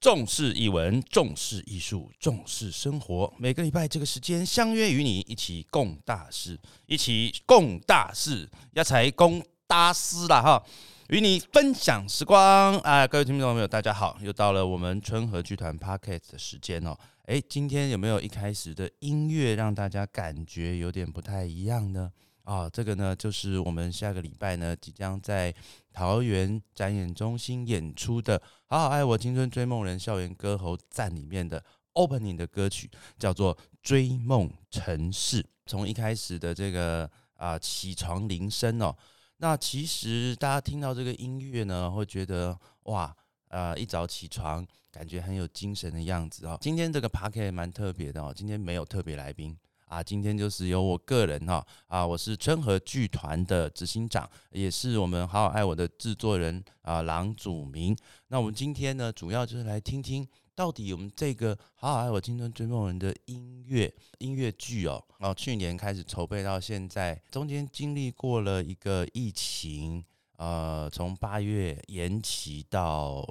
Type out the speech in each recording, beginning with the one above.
重视译文，重视艺术，重视生活。每个礼拜这个时间相约与你一起共大事，一起共大事，要才共大事了哈！与你分享时光啊，各位听众朋友，大家好，又到了我们春和剧团 Podcast 的时间哦。诶，今天有没有一开始的音乐让大家感觉有点不太一样呢？啊，这个呢，就是我们下个礼拜呢，即将在桃园展演中心演出的《好好爱我青春追梦人校园歌喉站》里面的 opening 的歌曲，叫做《追梦城市》。从一开始的这个啊起床铃声哦，那其实大家听到这个音乐呢，会觉得哇，呃，一早起床感觉很有精神的样子哦。今天这个 p a r k 蛮特别的哦，今天没有特别来宾。啊，今天就是由我个人哈啊，我是春和剧团的执行长，也是我们好好爱我的制作人啊，郎祖明。那我们今天呢，主要就是来听听到底我们这个好好爱我青春追梦人的音乐音乐剧哦，哦，去年开始筹备到现在，中间经历过了一个疫情，呃，从八月延期到。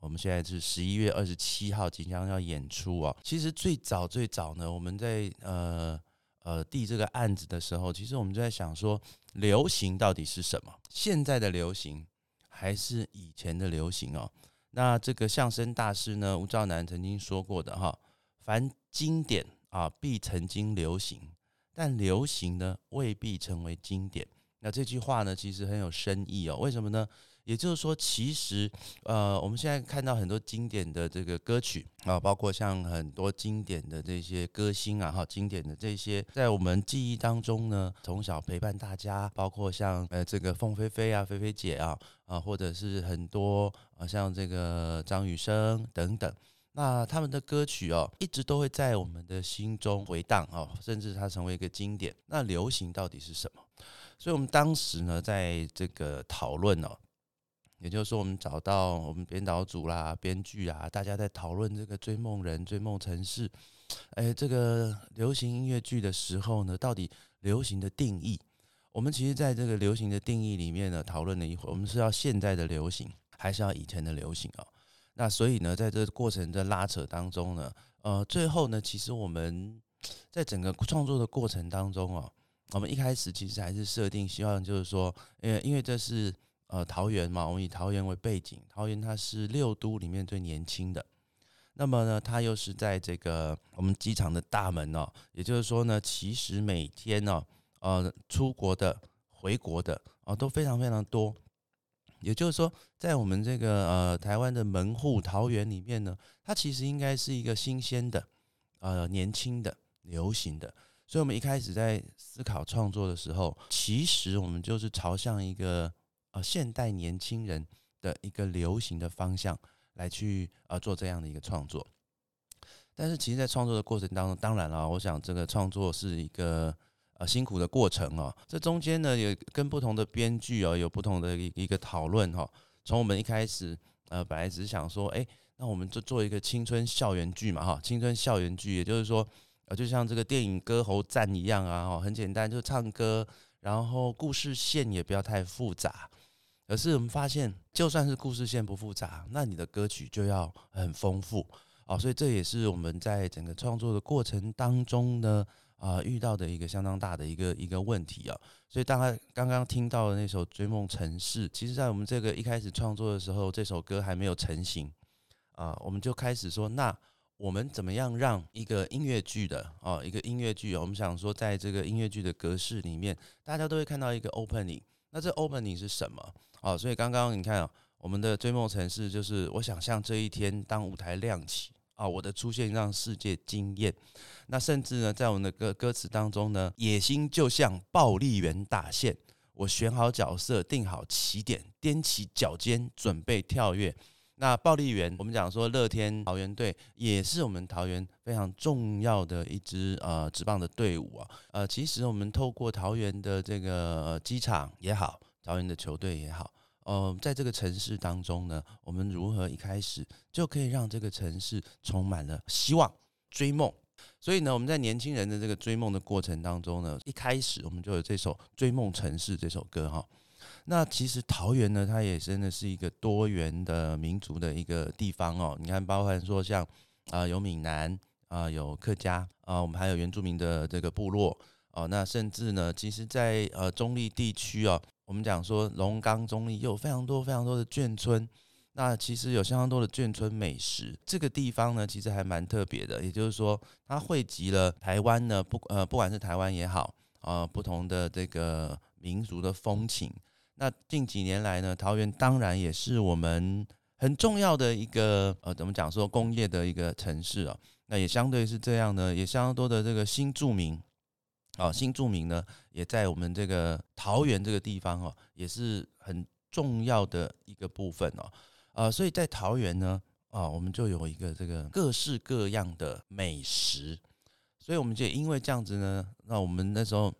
我们现在是十一月二十七号即将要演出哦。其实最早最早呢，我们在呃呃递这个案子的时候，其实我们就在想说，流行到底是什么？现在的流行还是以前的流行哦？那这个相声大师呢，吴兆南曾经说过的哈，凡经典啊，必曾经流行，但流行呢，未必成为经典。那这句话呢，其实很有深意哦。为什么呢？也就是说，其实，呃，我们现在看到很多经典的这个歌曲啊，包括像很多经典的这些歌星啊，哈，经典的这些，在我们记忆当中呢，从小陪伴大家，包括像呃这个凤飞飞啊，菲菲姐啊，啊，或者是很多啊，像这个张雨生等等，那他们的歌曲哦，一直都会在我们的心中回荡哦，甚至它成为一个经典。那流行到底是什么？所以我们当时呢，在这个讨论哦。也就是说，我们找到我们编导组啦、编剧啊，大家在讨论这个《追梦人》《追梦城市》，哎，这个流行音乐剧的时候呢，到底流行的定义？我们其实在这个流行的定义里面呢，讨论了一会儿，我们是要现在的流行，还是要以前的流行啊？那所以呢，在这个过程的拉扯当中呢，呃，最后呢，其实我们在整个创作的过程当中哦，我们一开始其实还是设定希望就是说，呃，因为这是。呃，桃园嘛，我们以桃园为背景，桃园它是六都里面最年轻的。那么呢，它又是在这个我们机场的大门哦，也就是说呢，其实每天呢，呃，出国的、回国的啊，都非常非常多。也就是说，在我们这个呃台湾的门户桃园里面呢，它其实应该是一个新鲜的、呃年轻的、流行的。所以，我们一开始在思考创作的时候，其实我们就是朝向一个。呃，现代年轻人的一个流行的方向来去呃做这样的一个创作，但是其实，在创作的过程当中，当然了，我想这个创作是一个呃辛苦的过程哦。这中间呢，也跟不同的编剧哦有不同的一一个讨论哈。从我们一开始呃，本来只是想说，哎，那我们就做一个青春校园剧嘛哈，青春校园剧，也就是说，呃，就像这个电影《歌喉战》一样啊，哈，很简单，就唱歌，然后故事线也不要太复杂。可是我们发现，就算是故事线不复杂，那你的歌曲就要很丰富哦。所以这也是我们在整个创作的过程当中呢，啊，遇到的一个相当大的一个一个问题啊。所以，大家刚刚听到的那首《追梦城市》，其实在我们这个一开始创作的时候，这首歌还没有成型啊，我们就开始说，那我们怎么样让一个音乐剧的哦，一个音乐剧，我们想说，在这个音乐剧的格式里面，大家都会看到一个 opening，那这 opening 是什么？哦，所以刚刚你看啊，我们的追梦城市就是我想象这一天当舞台亮起啊，我的出现让世界惊艳。那甚至呢，在我们的歌歌词当中呢，野心就像暴力员大线，我选好角色，定好起点，踮起脚尖准备跳跃。那暴力员，我们讲说乐天桃园队也是我们桃园非常重要的一支呃职棒的队伍啊。呃，其实我们透过桃园的这个机场也好。桃园的球队也好，呃，在这个城市当中呢，我们如何一开始就可以让这个城市充满了希望、追梦？所以呢，我们在年轻人的这个追梦的过程当中呢，一开始我们就有这首《追梦城市》这首歌哈。那其实桃园呢，它也真的是一个多元的民族的一个地方哦。你看，包含说像啊有闽南啊有客家啊，我们还有原住民的这个部落哦。那甚至呢，其实，在呃中立地区哦，我们讲说龙岗中立有非常多非常多的眷村。那其实有相当多的眷村美食，这个地方呢，其实还蛮特别的。也就是说，它汇集了台湾呢，不呃，不管是台湾也好，啊，不同的这个民族的风情。那近几年来呢，桃园当然也是我们很重要的一个呃，怎么讲说工业的一个城市啊。那也相对是这样呢，也相当多的这个新住民，啊，新住民呢，也在我们这个桃园这个地方哦，也是很重要的一个部分哦。啊，所以在桃园呢，啊，我们就有一个这个各式各样的美食，所以我们就因为这样子呢，那我们那时候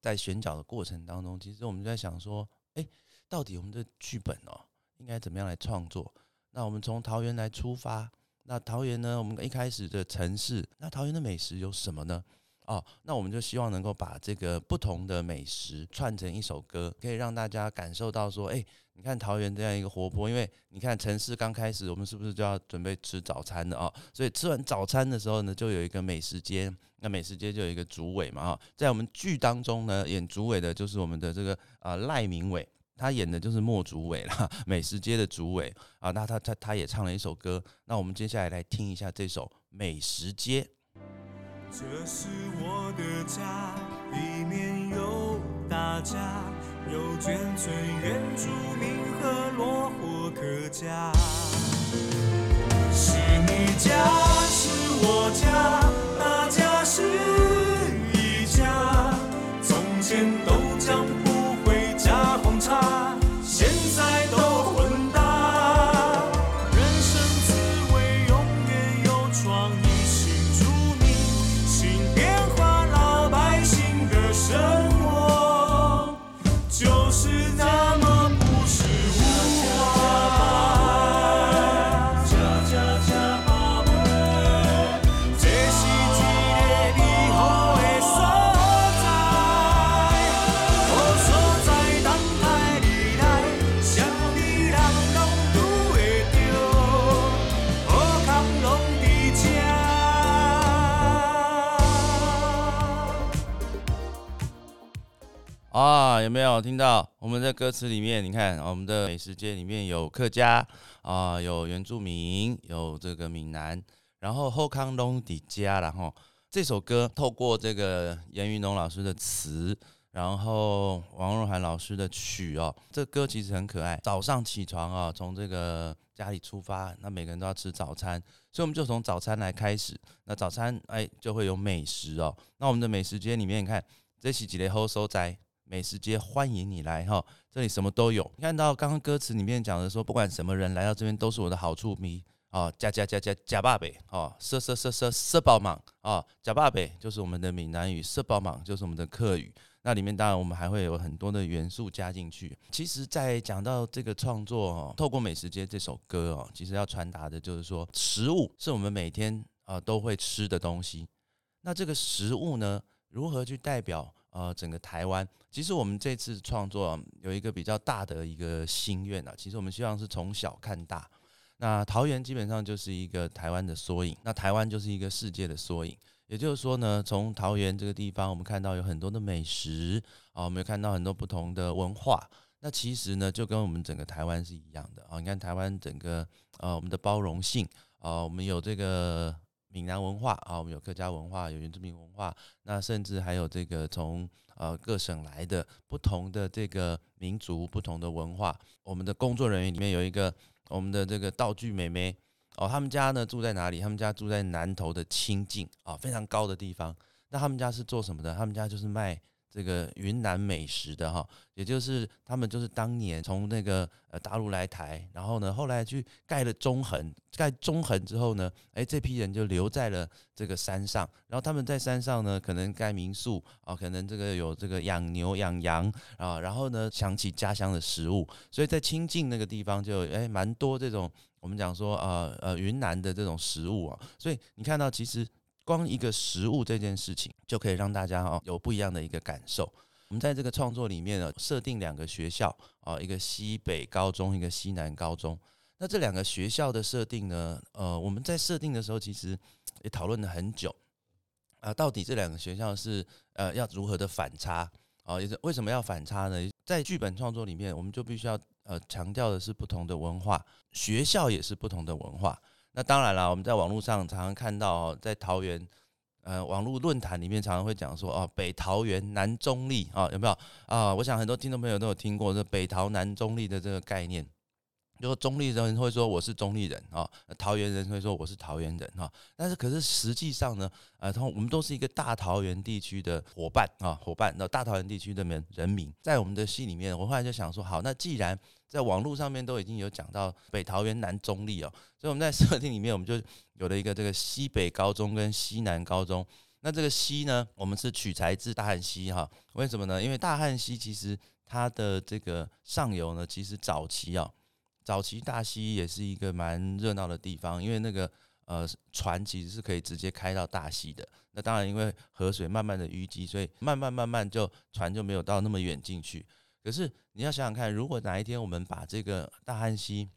在选角的过程当中，其实我们在想说，哎，到底我们的剧本哦，应该怎么样来创作？那我们从桃园来出发，那桃园呢，我们一开始的城市，那桃园的美食有什么呢？哦，那我们就希望能够把这个不同的美食串成一首歌，可以让大家感受到说，哎。你看桃园这样一个活泼，因为你看城市刚开始，我们是不是就要准备吃早餐的啊？所以吃完早餐的时候呢，就有一个美食街，那美食街就有一个主委嘛哈，在我们剧当中呢，演主委的就是我们的这个啊赖明伟，他演的就是莫主委啦，美食街的主委啊，那他他他也唱了一首歌，那我们接下来来听一下这首美食街。这是我的家，里面有大家。有眷村、原住民和落火客家，是你家，是我，家有没有听到我们的歌词里面？你看，我们的美食街里面有客家啊，有原住民，有这个闽南，然后后康隆迪家，然后这首歌透过这个严云龙老师的词，然后王若涵老师的曲哦，这歌其实很可爱。早上起床啊，从这个家里出发，那每个人都要吃早餐，所以我们就从早餐来开始。那早餐哎，就会有美食哦。那我们的美食街里面，你看这是几类好收在。美食街欢迎你来哈，这里什么都有。你看到刚刚歌词里面讲的说，不管什么人来到这边都是我的好处迷哦，加加加加加爸北哦，色色色色色宝莽哦，加爸北就是我们的闽南语，色宝莽就是我们的客语。那里面当然我们还会有很多的元素加进去。其实，在讲到这个创作哦，透过美食街这首歌哦，其实要传达的就是说，食物是我们每天啊都会吃的东西。那这个食物呢，如何去代表？呃，整个台湾，其实我们这次创作有一个比较大的一个心愿啊。其实我们希望是从小看大。那桃园基本上就是一个台湾的缩影，那台湾就是一个世界的缩影。也就是说呢，从桃园这个地方，我们看到有很多的美食啊，我们有看到很多不同的文化。那其实呢，就跟我们整个台湾是一样的啊。你看台湾整个呃，我们的包容性啊，我们有这个。闽南文化啊，我们有客家文化，有原住民文化，那甚至还有这个从呃各省来的不同的这个民族、不同的文化。我们的工作人员里面有一个我们的这个道具妹妹哦，他们家呢住在哪里？他们家住在南投的清境啊，非常高的地方。那他们家是做什么的？他们家就是卖。这个云南美食的哈，也就是他们就是当年从那个呃大陆来台，然后呢后来去盖了中横，盖中横之后呢，哎这批人就留在了这个山上，然后他们在山上呢可能盖民宿啊，可能这个有这个养牛养羊啊，然后呢想起家乡的食物，所以在清境那个地方就哎蛮多这种我们讲说呃呃云南的这种食物啊，所以你看到其实。光一个食物这件事情，就可以让大家哦有不一样的一个感受。我们在这个创作里面呢，设定两个学校啊，一个西北高中，一个西南高中。那这两个学校的设定呢，呃，我们在设定的时候其实也讨论了很久啊，到底这两个学校是呃要如何的反差啊？也是为什么要反差呢？在剧本创作里面，我们就必须要呃强调的是不同的文化，学校也是不同的文化。那当然了，我们在网络上常常看到，在桃园。呃，网络论坛里面常常会讲说，哦，北桃园南中立啊，有没有啊？我想很多听众朋友都有听过这北桃南中立的这个概念。就说中立人会说我是中立人啊，桃园人会说我是桃园人哈。但是可是实际上呢，呃，同我们都是一个大桃园地区的伙伴啊，伙伴。那大桃园地区的人人民，在我们的戏里面，我后来就想说，好，那既然在网络上面都已经有讲到北桃园南中立哦，所以我们在设定里面，我们就有了一个这个西北高中跟西南高中。那这个西呢，我们是取材自大汉溪哈，为什么呢？因为大汉溪其实它的这个上游呢，其实早期啊。早期大溪也是一个蛮热闹的地方，因为那个呃船其实是可以直接开到大溪的。那当然，因为河水慢慢的淤积，所以慢慢慢慢就船就没有到那么远进去。可是你要想想看，如果哪一天我们把这个大汉溪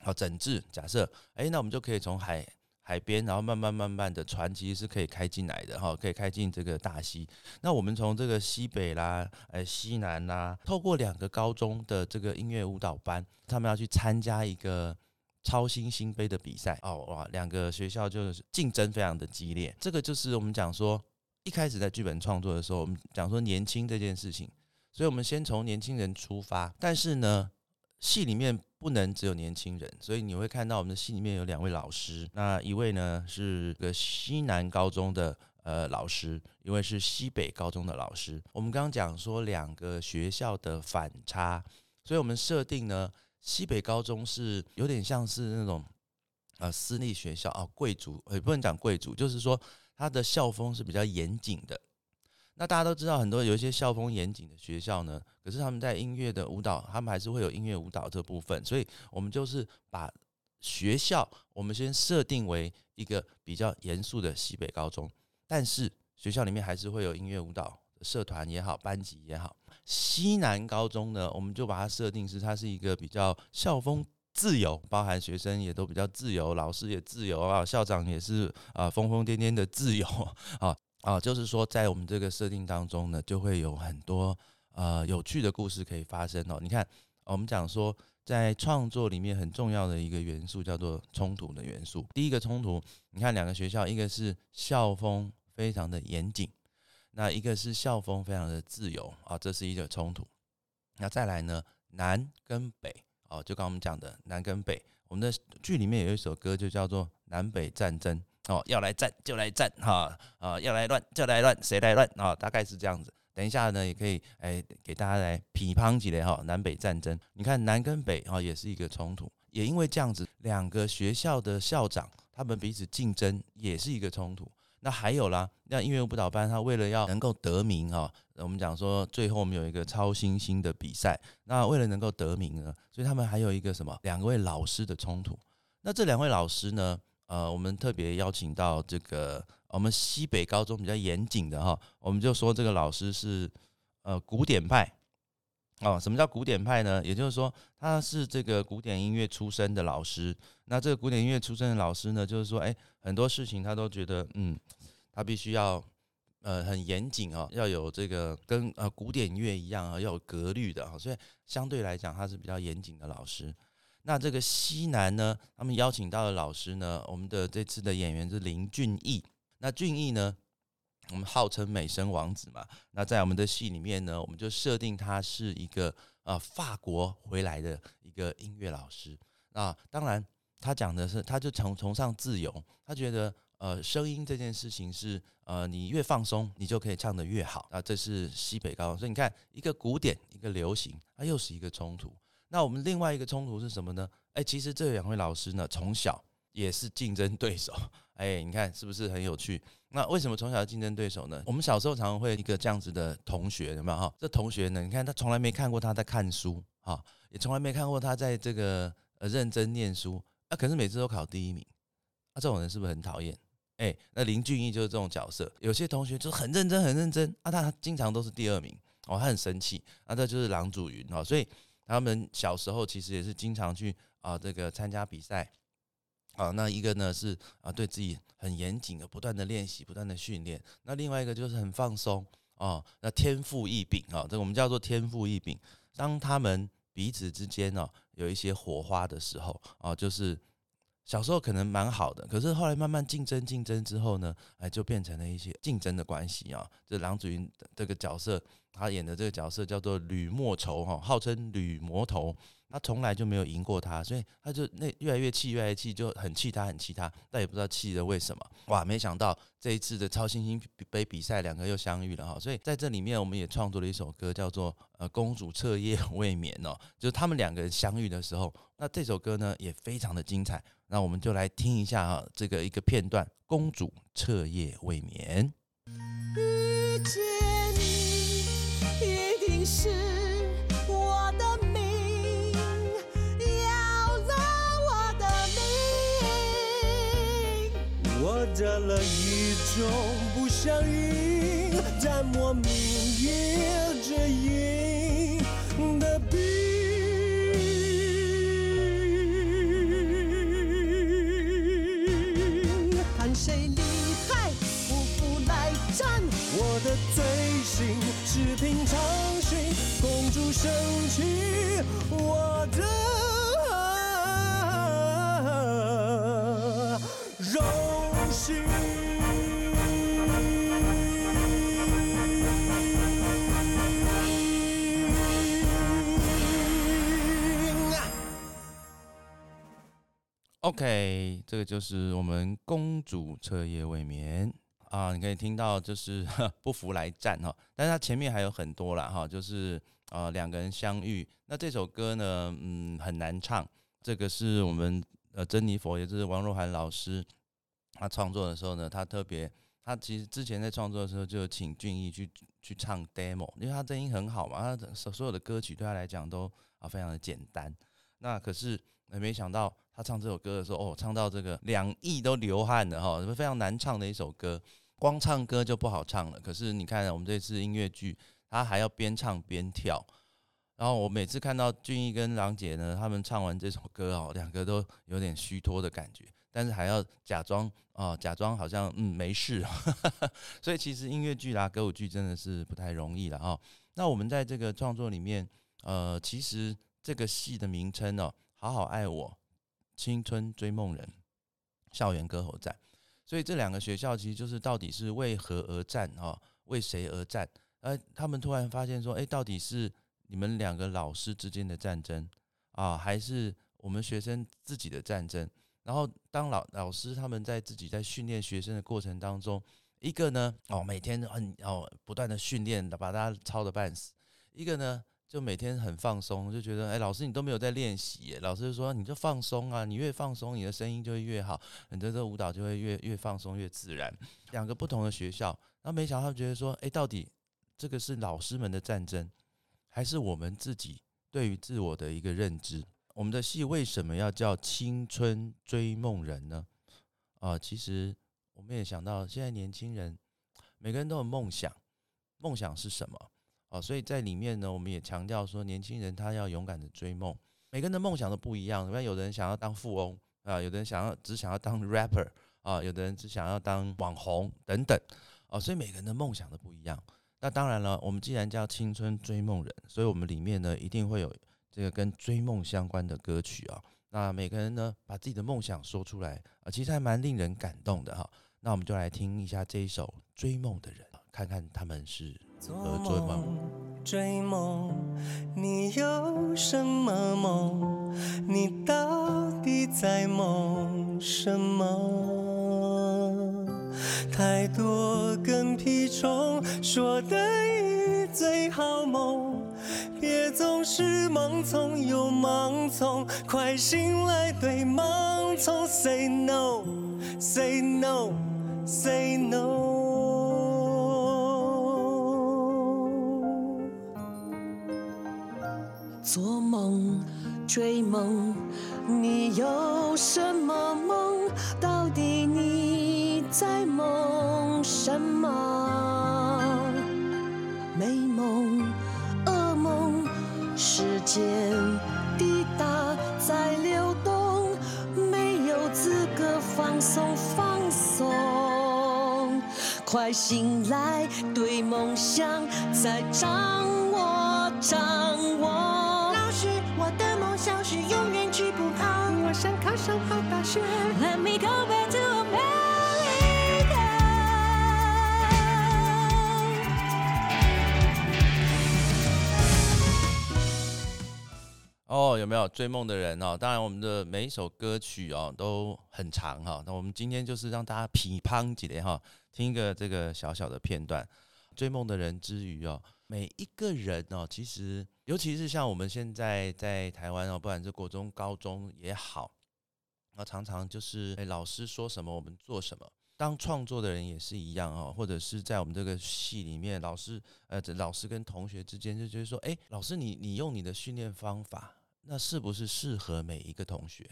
好整治，假设哎，那我们就可以从海。海边，然后慢慢慢慢的船其实是可以开进来的哈，可以开进这个大溪。那我们从这个西北啦，呃西南啦，透过两个高中的这个音乐舞蹈班，他们要去参加一个超新星杯的比赛哦哇，两个学校就是竞争非常的激烈。这个就是我们讲说，一开始在剧本创作的时候，我们讲说年轻这件事情，所以我们先从年轻人出发，但是呢。戏里面不能只有年轻人，所以你会看到我们的戏里面有两位老师。那一位呢是个西南高中的呃老师，一位是西北高中的老师。我们刚刚讲说两个学校的反差，所以我们设定呢，西北高中是有点像是那种呃私立学校啊，贵族也不能讲贵族，就是说他的校风是比较严谨的。那大家都知道，很多有一些校风严谨的学校呢，可是他们在音乐的舞蹈，他们还是会有音乐舞蹈这部分。所以，我们就是把学校，我们先设定为一个比较严肃的西北高中，但是学校里面还是会有音乐舞蹈社团也好，班级也好。西南高中呢，我们就把它设定是它是一个比较校风自由，包含学生也都比较自由，老师也自由啊，校长也是啊疯疯癫癫的自由 啊。啊，就是说，在我们这个设定当中呢，就会有很多呃有趣的故事可以发生哦。你看，我们讲说，在创作里面很重要的一个元素叫做冲突的元素。第一个冲突，你看两个学校，一个是校风非常的严谨，那一个是校风非常的自由啊，这是一个冲突。那再来呢，南跟北哦，就刚我们讲的南跟北，我们的剧里面有一首歌就叫做《南北战争》。哦，要来战就来战哈，啊，要来乱就来乱，谁来乱啊？大概是这样子。等一下呢，也可以哎给大家来批判几类哈，南北战争。你看南跟北啊，也是一个冲突，也因为这样子，两个学校的校长他们彼此竞争，也是一个冲突。那还有啦，那音乐舞蹈班他为了要能够得名啊，我们讲说最后我们有一个超新星的比赛，那为了能够得名呢，所以他们还有一个什么两位老师的冲突。那这两位老师呢？呃，我们特别邀请到这个我们西北高中比较严谨的哈，我们就说这个老师是呃古典派哦。什么叫古典派呢？也就是说他是这个古典音乐出身的老师。那这个古典音乐出身的老师呢，就是说，哎，很多事情他都觉得，嗯，他必须要呃很严谨哦，要有这个跟呃古典乐一样啊，要有格律的啊，所以相对来讲，他是比较严谨的老师。那这个西南呢，他们邀请到的老师呢，我们的这次的演员是林俊逸。那俊逸呢，我们号称美声王子嘛。那在我们的戏里面呢，我们就设定他是一个呃法国回来的一个音乐老师。那当然，他讲的是，他就崇崇尚自由，他觉得呃声音这件事情是呃你越放松，你就可以唱得越好。啊，这是西北高，所以你看一个古典，一个流行，它又是一个冲突。那我们另外一个冲突是什么呢？哎，其实这两位老师呢，从小也是竞争对手。哎，你看是不是很有趣？那为什么从小竞争对手呢？我们小时候常常会一个这样子的同学，有没有哈？这同学呢，你看他从来没看过他在看书，哈，也从来没看过他在这个呃认真念书，啊，可是每次都考第一名，那这种人是不是很讨厌？哎，那林俊逸就是这种角色。有些同学就很认真，很认真，啊，他经常都是第二名。哦，他很生气，那这就是郎祖筠哦，所以他们小时候其实也是经常去啊这个参加比赛。啊，那一个呢是啊，对自己很严谨的，不断的练习，不断的训练。那另外一个就是很放松哦，那天赋异禀啊，这我们叫做天赋异禀。当他们彼此之间呢有一些火花的时候啊，就是小时候可能蛮好的，可是后来慢慢竞争竞争之后呢，哎，就变成了一些竞争的关系啊。这郎祖筠这个角色，他演的这个角色叫做吕莫愁哈，号称吕魔头。他从来就没有赢过他，所以他就那越来越气，越来越气，就很气他，很气他，但也不知道气的为什么。哇，没想到这一次的超新星杯比赛，两个又相遇了哈。所以在这里面，我们也创作了一首歌，叫做《呃公主彻夜未眠》哦，就是他们两个人相遇的时候。那这首歌呢也非常的精彩，那我们就来听一下哈，这个一个片段，《公主彻夜未眠》。是我的命要了我的命我得了一种不祥运但我命运指引公主生气，我的。OK，这个就是我们公主彻夜未眠啊，你可以听到就是 不服来战哈，但是它前面还有很多了哈，就是呃两个人相遇，那这首歌呢，嗯很难唱，这个是我们呃珍妮佛，也就是王若涵老师，他创作的时候呢，他特别他其实之前在创作的时候就请俊逸去去唱 demo，因为他声音很好嘛，他所所有的歌曲对他来讲都啊非常的简单。那可是没想到，他唱这首歌的时候，哦，唱到这个两亿都流汗了哈，非常难唱的一首歌。光唱歌就不好唱了。可是你看，我们这次音乐剧，他还要边唱边跳。然后我每次看到俊逸跟郎姐呢，他们唱完这首歌哦，两个都有点虚脱的感觉，但是还要假装啊，假装好像嗯没事。所以其实音乐剧啦、歌舞剧真的是不太容易了哈。那我们在这个创作里面，呃，其实。这个戏的名称哦，好好爱我，青春追梦人，校园歌喉战。所以这两个学校其实就是到底是为何而战啊？为谁而战？呃，他们突然发现说，哎，到底是你们两个老师之间的战争啊，还是我们学生自己的战争？然后当老老师他们在自己在训练学生的过程当中，一个呢，哦，每天很哦不断的训练，把大家操的半死；一个呢。就每天很放松，就觉得哎，老师你都没有在练习。老师就说你就放松啊，你越放松，你的声音就会越好，你的这舞蹈就会越越放松越自然。两个不同的学校，那没想到他们觉得说，哎，到底这个是老师们的战争，还是我们自己对于自我的一个认知？我们的戏为什么要叫青春追梦人呢？啊，其实我们也想到，现在年轻人每个人都有梦想，梦想是什么？哦，所以在里面呢，我们也强调说，年轻人他要勇敢的追梦。每个人的梦想都不一样，因为有的人想要当富翁啊，有的人想要只想要当 rapper 啊，有的人只想要当网红等等。啊，所以每个人的梦想都不一样。那当然了，我们既然叫青春追梦人，所以我们里面呢一定会有这个跟追梦相关的歌曲啊。那每个人呢把自己的梦想说出来啊，其实还蛮令人感动的哈。那我们就来听一下这一首《追梦的人》。看看他们是如何追梦？追梦，你有什么梦？你到底在梦什么？太多跟屁虫说的一最好梦，别总是盲从又盲从，快醒来对盲从 say no，say no，say no。做梦，追梦，你有什么梦？在梦什么美梦噩梦时间滴答在流动没有资格放松放松。快醒来对梦想在掌握掌握。老师我的梦想是永远去不怕我想考上好大学 let me go 哦，有没有追梦的人哦？当然，我们的每一首歌曲哦都很长哈。那我们今天就是让大家噼乓几连哈，听一个这个小小的片段。追梦的人之余哦，每一个人哦，其实尤其是像我们现在在台湾哦，不管是国中、高中也好，那常常就是哎老师说什么我们做什么。当创作的人也是一样哦，或者是在我们这个系里面，老师呃，这老师跟同学之间就觉得说，哎，老师你你用你的训练方法。那是不是适合每一个同学？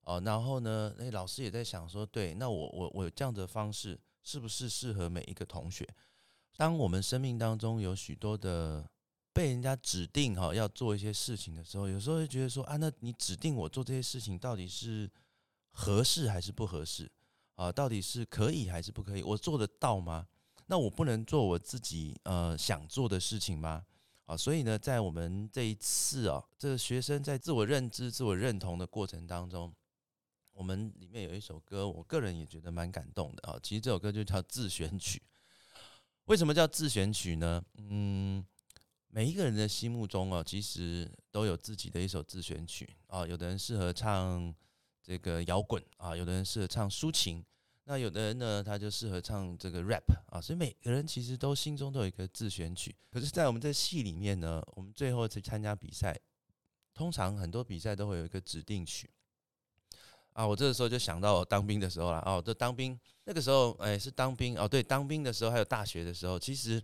哦，然后呢，那老师也在想说，对，那我我我这样的方式是不是适合每一个同学？当我们生命当中有许多的被人家指定哈要做一些事情的时候，有时候会觉得说啊，那你指定我做这些事情到底是合适还是不合适啊？到底是可以还是不可以？我做得到吗？那我不能做我自己呃想做的事情吗？啊，所以呢，在我们这一次啊，这个学生在自我认知、自我认同的过程当中，我们里面有一首歌，我个人也觉得蛮感动的啊。其实这首歌就叫自选曲。为什么叫自选曲呢？嗯，每一个人的心目中啊，其实都有自己的一首自选曲啊。有的人适合唱这个摇滚啊，有的人适合唱抒情。那有的人呢，他就适合唱这个 rap 啊，所以每个人其实都心中都有一个自选曲。可是，在我们这戏里面呢，我们最后去参加比赛，通常很多比赛都会有一个指定曲啊。我这个时候就想到我当兵的时候了哦，这当兵那个时候，哎，是当兵哦，对，当兵的时候还有大学的时候，其实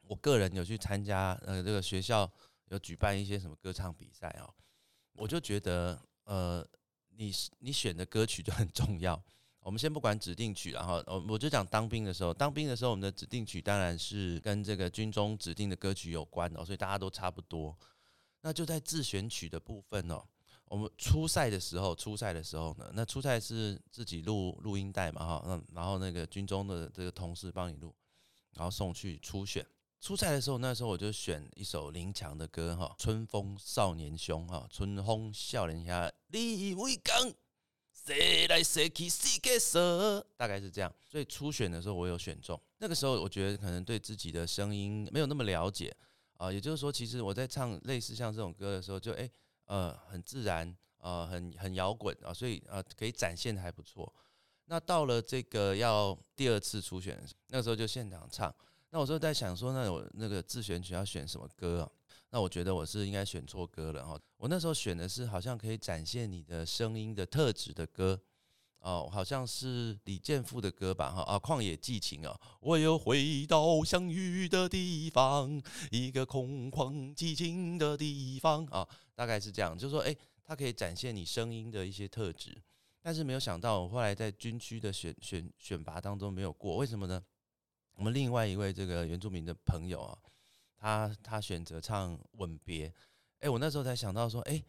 我个人有去参加呃，这个学校有举办一些什么歌唱比赛哦，我就觉得呃，你你选的歌曲就很重要。我们先不管指定曲，然后我我就讲当兵的时候，当兵的时候，我们的指定曲当然是跟这个军中指定的歌曲有关哦，所以大家都差不多。那就在自选曲的部分哦，我们初赛的时候，初赛的时候呢，那初赛是自己录录音带嘛哈，嗯，然后那个军中的这个同事帮你录，然后送去初选。初赛的时候，那时候我就选一首林强的歌哈，《春风少年兄》哈，《春风少年侠》，李伟刚。谁来谁去谁给蛇，大概是这样。所以初选的时候我有选中，那个时候我觉得可能对自己的声音没有那么了解啊，也就是说，其实我在唱类似像这种歌的时候，就诶呃很自然啊，很很摇滚啊，所以呃可以展现的还不错。那到了这个要第二次初选，那个时候就现场唱。那我就在想说，那我那个自选曲要选什么歌啊？那我觉得我是应该选错歌了哈。我那时候选的是好像可以展现你的声音的特质的歌哦，好像是李健富的歌吧哈啊，旷野寄情啊，我又回到相遇的地方，一个空旷寂静的地方啊，大概是这样，就是说诶，它可以展现你声音的一些特质，但是没有想到我后来在军区的选选选拔当中没有过，为什么呢？我们另外一位这个原住民的朋友啊。他他选择唱《吻别》，哎，我那时候才想到说，哎，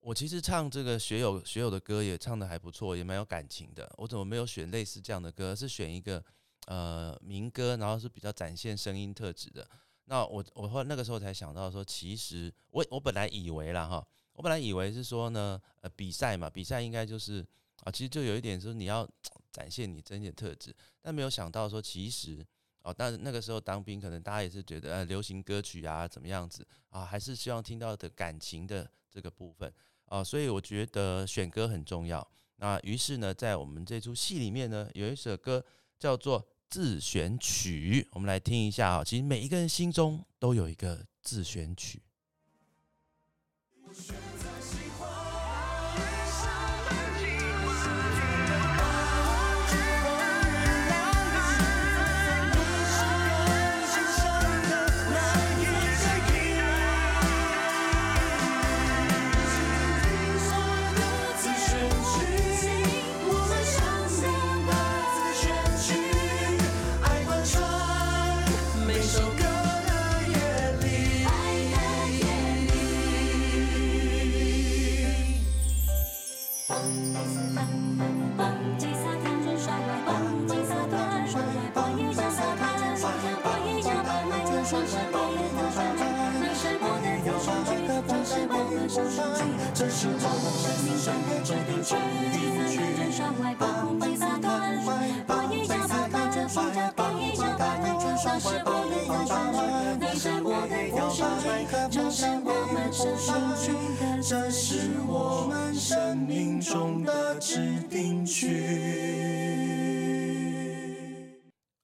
我其实唱这个学友学友的歌也唱的还不错，也蛮有感情的。我怎么没有选类似这样的歌，是选一个呃民歌，然后是比较展现声音特质的？那我我后那个时候才想到说，其实我我本来以为啦哈，我本来以为是说呢，呃，比赛嘛，比赛应该就是啊，其实就有一点说你要 展现你真的特质，但没有想到说其实。哦，但那个时候当兵，可能大家也是觉得呃，流行歌曲啊怎么样子啊，还是希望听到的感情的这个部分啊，所以我觉得选歌很重要。那于是呢，在我们这出戏里面呢，有一首歌叫做自选曲，我们来听一下啊。其实每一个人心中都有一个自选曲。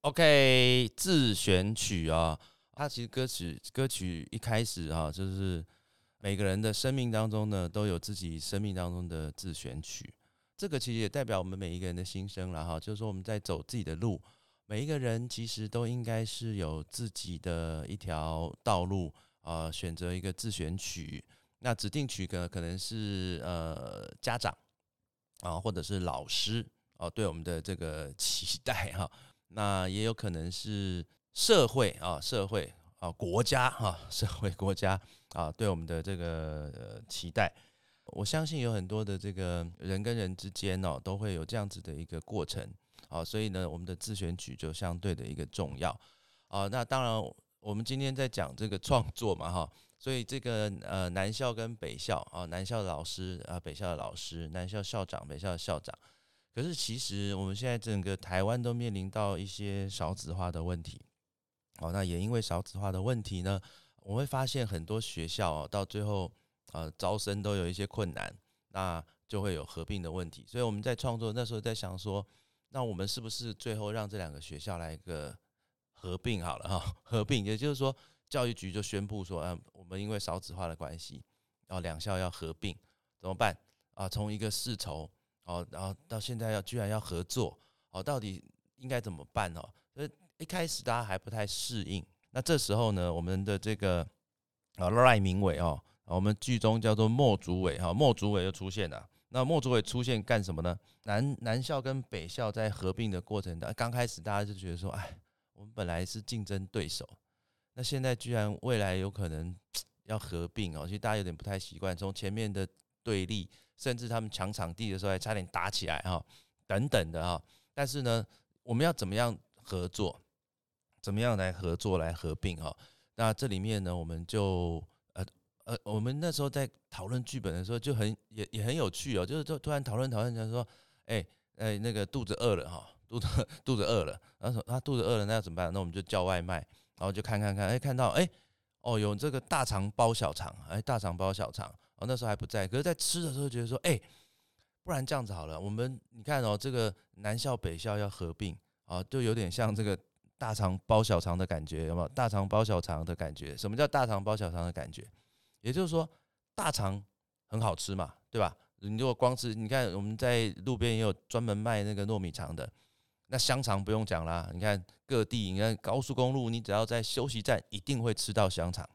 OK，自选曲啊，它其实歌曲歌曲一开始啊，就是每个人的生命当中呢，都有自己生命当中的自选曲。这个其实也代表我们每一个人的心声了哈，就是说我们在走自己的路，每一个人其实都应该是有自己的一条道路啊、选择一个自选曲。那指定曲可可能是呃家长啊，或者是老师哦、对我们的这个期待哈、那也有可能是社会啊，社会啊，国家哈、社会国家啊，对我们的这个呃期待。我相信有很多的这个人跟人之间哦，都会有这样子的一个过程啊，所以呢，我们的自选曲就相对的一个重要啊。那当然，我们今天在讲这个创作嘛哈，所以这个呃南校跟北校啊，南校的老师啊，北校的老师，南校校长，北校的校长。可是其实我们现在整个台湾都面临到一些少子化的问题，哦，那也因为少子化的问题呢，我会发现很多学校，到最后呃招生都有一些困难，那就会有合并的问题。所以我们在创作那时候在想说，那我们是不是最后让这两个学校来一个合并好了哈？合并，也就是说教育局就宣布说，啊，我们因为少子化的关系，然后两校要合并，怎么办啊？从一个世仇。哦，然后到现在要居然要合作，哦，到底应该怎么办哦？所以一开始大家还不太适应。那这时候呢，我们的这个啊赖明伟哦，我们剧中叫做莫祖伟哈，莫祖伟又出现了。那莫祖伟出现干什么呢？南南校跟北校在合并的过程当刚开始大家就觉得说，哎，我们本来是竞争对手，那现在居然未来有可能 要合并哦，其实大家有点不太习惯，从前面的对立。甚至他们抢场地的时候还差点打起来哈，等等的哈。但是呢，我们要怎么样合作？怎么样来合作来合并哈？那这里面呢，我们就呃呃，我们那时候在讨论剧本的时候就很也也很有趣哦，就是就突然讨论讨论，讲说，哎哎，那个肚子饿了哈，肚子 肚子饿了，然后说他肚子饿了，那要怎么办？那我们就叫外卖，然后就看看看，哎，看到哎哦有这个大肠包小肠，哎大肠包小肠。哦，那时候还不在，可是，在吃的时候觉得说，哎、不然这样子好了，我们你看哦，这个南校北校要合并啊，就有点像这个大肠包小肠的感觉，有没有？大肠包小肠的感觉？什么叫大肠包小肠的感觉？也就是说，大肠很好吃嘛，对吧？你如果光吃，你看我们在路边也有专门卖那个糯米肠的，那香肠不用讲啦，你看各地，你看高速公路，你只要在休息站一定会吃到香肠，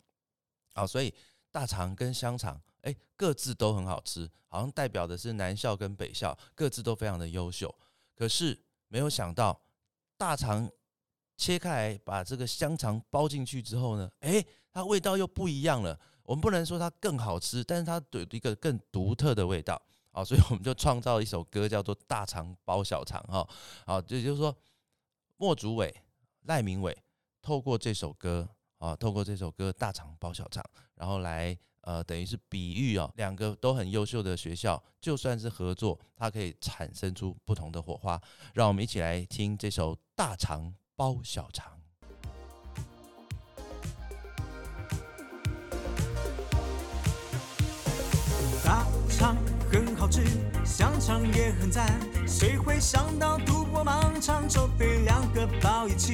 好，所以大肠跟香肠。哎，各自都很好吃，好像代表的是南校跟北校各自都非常的优秀。可是没有想到，大肠切开来把这个香肠包进去之后呢，哎，它味道又不一样了。我们不能说它更好吃，但是它有一个更独特的味道。啊，所以我们就创造了一首歌，叫做《大肠包小肠》哈。好，这就是说，莫竹伟、赖明伟透过这首歌啊，透过这首歌《大肠包小肠》，然后来。呃，等于是比喻哦，两个都很优秀的学校，就算是合作，它可以产生出不同的火花。让我们一起来听这首《大肠包小肠》。大肠很好吃，香肠也很赞，谁会想到赌博盲肠就被两个包一起？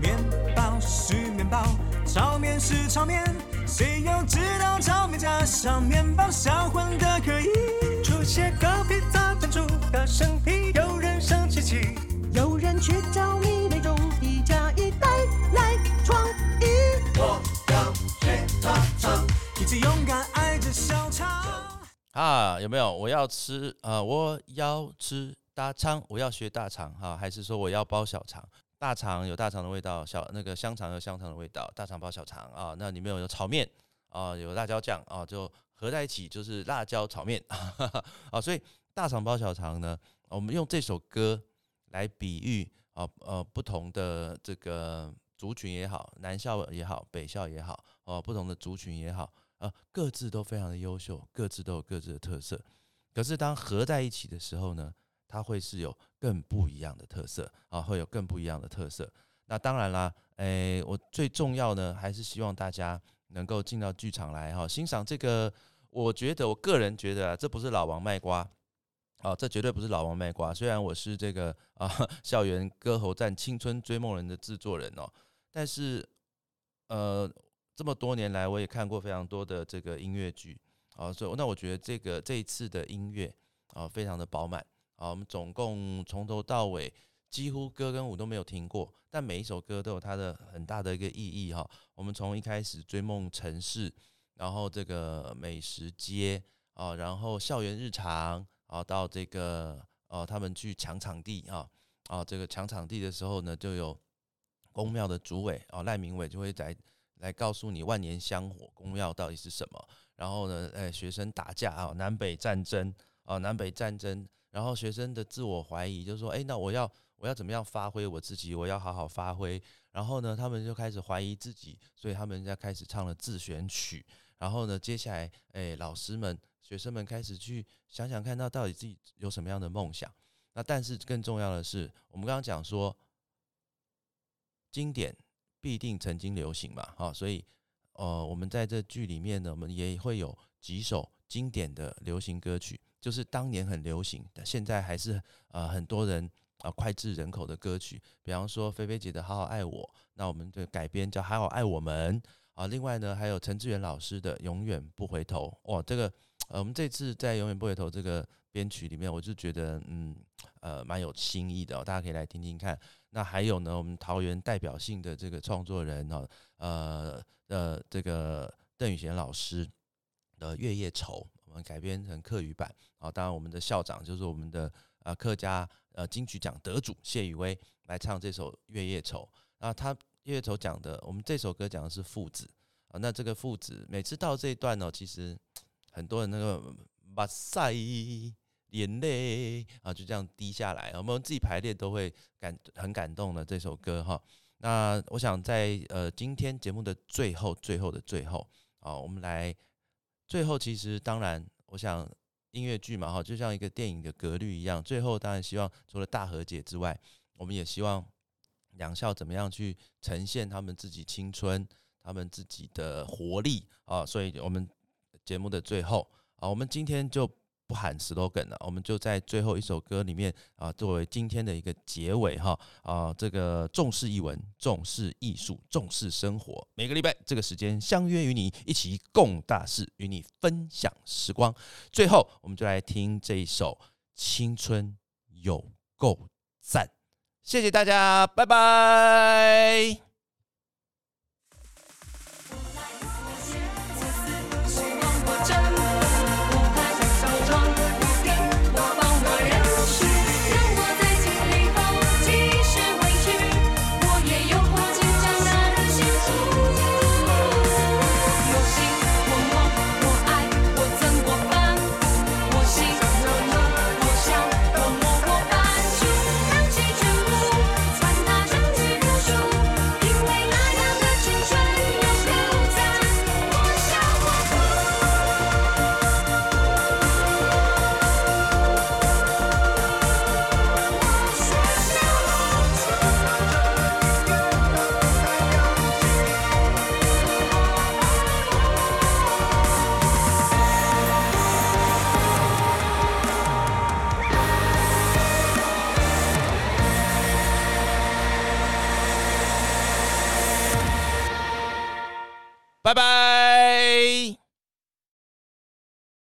面包是面包，炒面是炒面。谁又知道炒面加上面包小混的可以？出现个披萨弹出的生皮，有人生气气，有人去找你那种一加一带来创意。我要学大肠，一起勇敢爱着小肠。啊，有没有？我要吃啊、呃，我要吃大肠，我要学大肠哈、还是说我要包小肠？大肠有大肠的味道，小那个香肠有香肠的味道，大肠包小肠啊，那里面有炒面啊，有辣椒酱啊，就合在一起就是辣椒炒面 啊，所以大肠包小肠呢，我们用这首歌来比喻啊呃不同的这个族群也好，南校也好，北校也好，哦，不同的族群也好，呃，各自都非常的优秀，各自都有各自的特色。可是当合在一起的时候呢，它会是有更不一样的特色啊，会有更不一样的特色。那当然啦，诶，我最重要呢，还是希望大家能够进到剧场来哈，欣赏这个。我觉得，我个人觉得啊，这不是老王卖瓜，哦，这绝对不是老王卖瓜。虽然我是这个啊校园歌喉战青春追梦人的制作人哦，但是呃，这么多年来，我也看过非常多的这个音乐剧啊，所以那我觉得这个这一次的音乐啊，非常的饱满啊。我们总共从头到尾几乎歌跟舞都没有停过，但每一首歌都有它的很大的一个意义哈。我们从一开始追梦城市。然后这个美食街啊，然后校园日常啊，到这个哦，他们去抢场地啊，啊，这个抢场地的时候呢，就有公庙的主委啊赖明伟就会来来告诉你万年香火公庙到底是什么。然后呢，哎，学生打架啊，南北战争啊，南北战争，然后学生的自我怀疑，就是说，哎，那我要我要怎么样发挥我自己？我要好好发挥。然后呢，他们就开始怀疑自己，所以他们在开始唱了自选曲。然后呢，接下来，哎，老师们、学生们开始去想想看到到底自己有什么样的梦想。那但是更重要的是，我们刚刚讲说，经典必定曾经流行嘛，哈，所以，呃，我们在这剧里面呢，我们也会有几首经典的流行歌曲，就是当年很流行，现在还是呃很多人啊脍炙人口的歌曲。比方说菲菲姐的《好好爱我》，那我们的改编叫《好好爱我们》。啊，另外呢，还有陈志远老师的《永远不回头》哇，这个呃，我们这次在《永远不回头》这个编曲里面，我就觉得嗯呃蛮有新意的，大家可以来听听看。那还有呢，我们桃园代表性的这个创作人哦，呃呃，这个邓宇贤老师的《月夜愁》，我们改编成客语版啊。当然，我们的校长就是我们的呃客家呃金曲奖得主谢宇威来唱这首《月夜愁》啊，他。月夜愁讲的，我们这首歌讲的是父子啊。那这个父子每次到这一段呢，其实很多人那个把塞眼泪啊，就这样滴下来。我们自己排练都会感很感动的这首歌哈。那我想在呃今天节目的最后最后的最后啊，我们来最后其实当然，我想音乐剧嘛哈，就像一个电影的格律一样，最后当然希望除了大和解之外，我们也希望。两校怎么样去呈现他们自己青春、他们自己的活力啊？所以，我们节目的最后啊，我们今天就不喊 slogan 了，我们就在最后一首歌里面啊，作为今天的一个结尾哈啊，这个重视译文、重视艺术、重视生活，每个礼拜这个时间相约与你一起共大事，与你分享时光。最后，我们就来听这一首《青春有够赞》。谢谢大家，拜拜。